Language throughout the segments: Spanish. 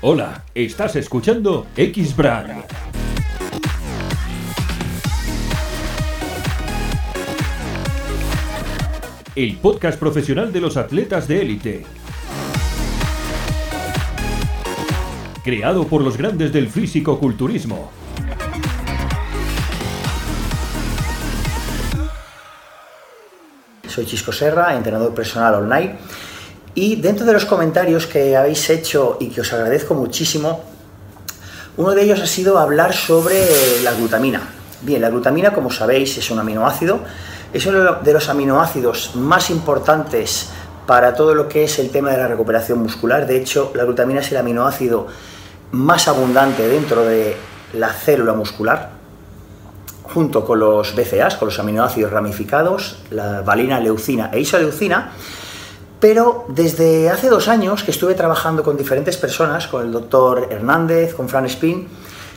Hola, estás escuchando X-Brand. El podcast profesional de los atletas de élite. Creado por los grandes del físico-culturismo. Soy Chisco Serra, entrenador personal online. Y dentro de los comentarios que habéis hecho y que os agradezco muchísimo, uno de ellos ha sido hablar sobre la glutamina. Bien, la glutamina, como sabéis, es un aminoácido. Es uno de los aminoácidos más importantes para todo lo que es el tema de la recuperación muscular. De hecho, la glutamina es el aminoácido más abundante dentro de la célula muscular, junto con los BCAAs, con los aminoácidos ramificados, la valina, leucina e isoleucina. Pero desde hace dos años que estuve trabajando con diferentes personas, con el doctor Hernández, con Fran Spin,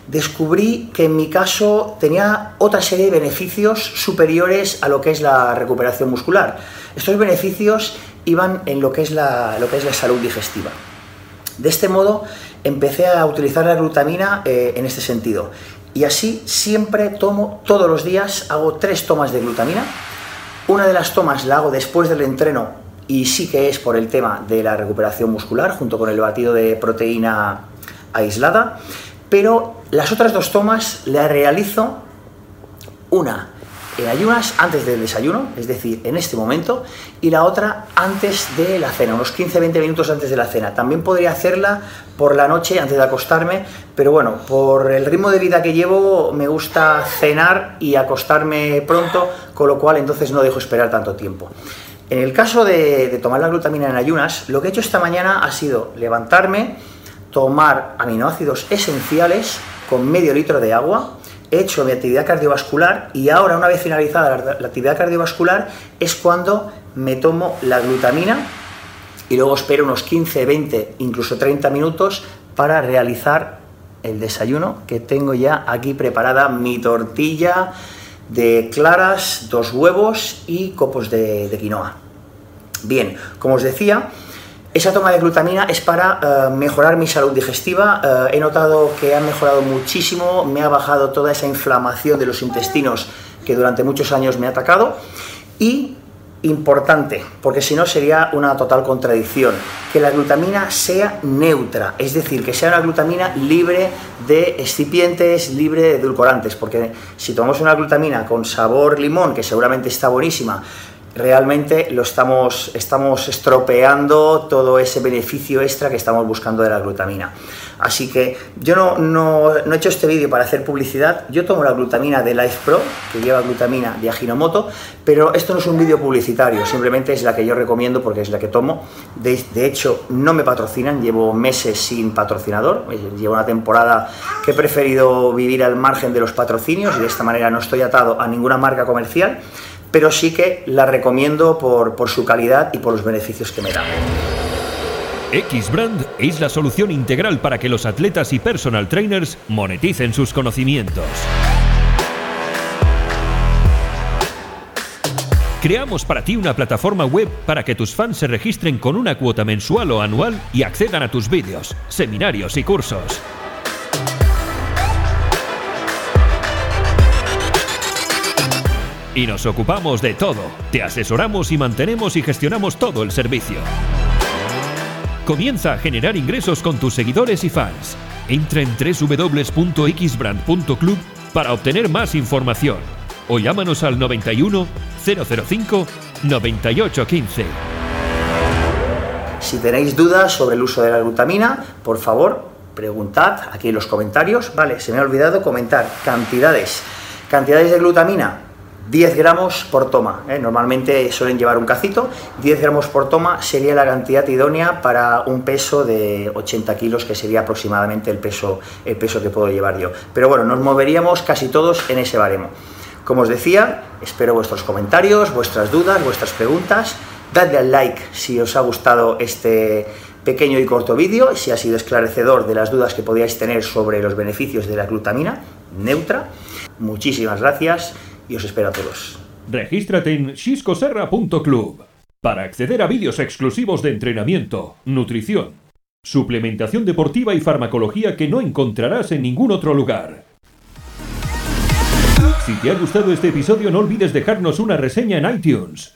descubrí que en mi caso tenía otra serie de beneficios superiores a lo que es la recuperación muscular. Estos beneficios iban en lo que es la, lo que es la salud digestiva. De este modo empecé a utilizar la glutamina eh, en este sentido. Y así siempre tomo, todos los días, hago tres tomas de glutamina. Una de las tomas la hago después del entreno y sí que es por el tema de la recuperación muscular, junto con el batido de proteína aislada. Pero las otras dos tomas las realizo una en ayunas antes del desayuno, es decir, en este momento, y la otra antes de la cena, unos 15-20 minutos antes de la cena. También podría hacerla por la noche antes de acostarme, pero bueno, por el ritmo de vida que llevo me gusta cenar y acostarme pronto, con lo cual entonces no dejo esperar tanto tiempo. En el caso de, tomar la glutamina en ayunas, lo que he hecho esta mañana ha sido levantarme, tomar aminoácidos esenciales con medio litro de agua, he hecho mi actividad cardiovascular y ahora, una vez finalizada la, actividad cardiovascular, es cuando me tomo la glutamina y luego espero unos 15, 20, incluso 30 minutos para realizar el desayuno que tengo ya aquí preparada mi tortilla de claras, dos huevos y copos de, quinoa. Bien, como os decía, esa toma de glutamina es para eh, mejorar mi salud digestiva. Eh, he notado que ha mejorado muchísimo, me ha bajado toda esa inflamación de los intestinos que durante muchos años me ha atacado. Y, importante, porque si no sería una total contradicción, que la glutamina sea neutra, es decir, que sea una glutamina libre de excipientes, libre de edulcorantes, porque si tomamos una glutamina con sabor limón, que seguramente está buenísima, realmente lo estamos, estamos estropeando todo ese beneficio extra que estamos buscando de la glutamina. Así que yo no, no, he hecho este vídeo para hacer publicidad, yo tomo la glutamina de Life Pro, que lleva glutamina de Ajinomoto, pero esto no es un vídeo publicitario, simplemente es la que yo recomiendo porque es la que tomo. De, de hecho, no me patrocinan, llevo meses sin patrocinador, llevo una temporada que he preferido vivir al margen de los patrocinios y de esta manera no estoy atado a ninguna marca comercial pero sí que la recomiendo por, por su calidad y por los beneficios que me da. X-Brand es la solución integral para que los atletas y personal trainers moneticen sus conocimientos. Creamos para ti una plataforma web para que tus fans se registren con una cuota mensual o anual y accedan a tus vídeos, seminarios y cursos. Y nos ocupamos de todo. Te asesoramos y mantenemos y gestionamos todo el servicio. Comienza a generar ingresos con tus seguidores y fans. Entra en www.xbrand.club para obtener más información o llámanos al 91 005 9815. Si tenéis dudas sobre el uso de la glutamina, por favor, preguntad aquí en los comentarios. Vale, se me ha olvidado comentar cantidades. Cantidades de glutamina, 10 gramos por toma, ¿eh? normalmente suelen llevar un cacito, 10 gramos por toma sería la cantidad idónea para un peso de 80 kilos, que sería aproximadamente el peso, el peso que puedo llevar yo. Pero bueno, nos moveríamos casi todos en ese baremo. Como os decía, espero vuestros comentarios, vuestras dudas, vuestras preguntas. Dadle al like si os ha gustado este pequeño y corto vídeo, si ha sido esclarecedor de las dudas que podíais tener sobre los beneficios de la glutamina neutra. Muchísimas gracias y os espero a todos. Regístrate en xiscoserra.club para acceder a vídeos exclusivos de entrenamiento, nutrición, Suplementación deportiva y farmacología que no encontrarás en ningún otro lugar. Si te ha gustado este episodio no olvides dejarnos una reseña en iTunes.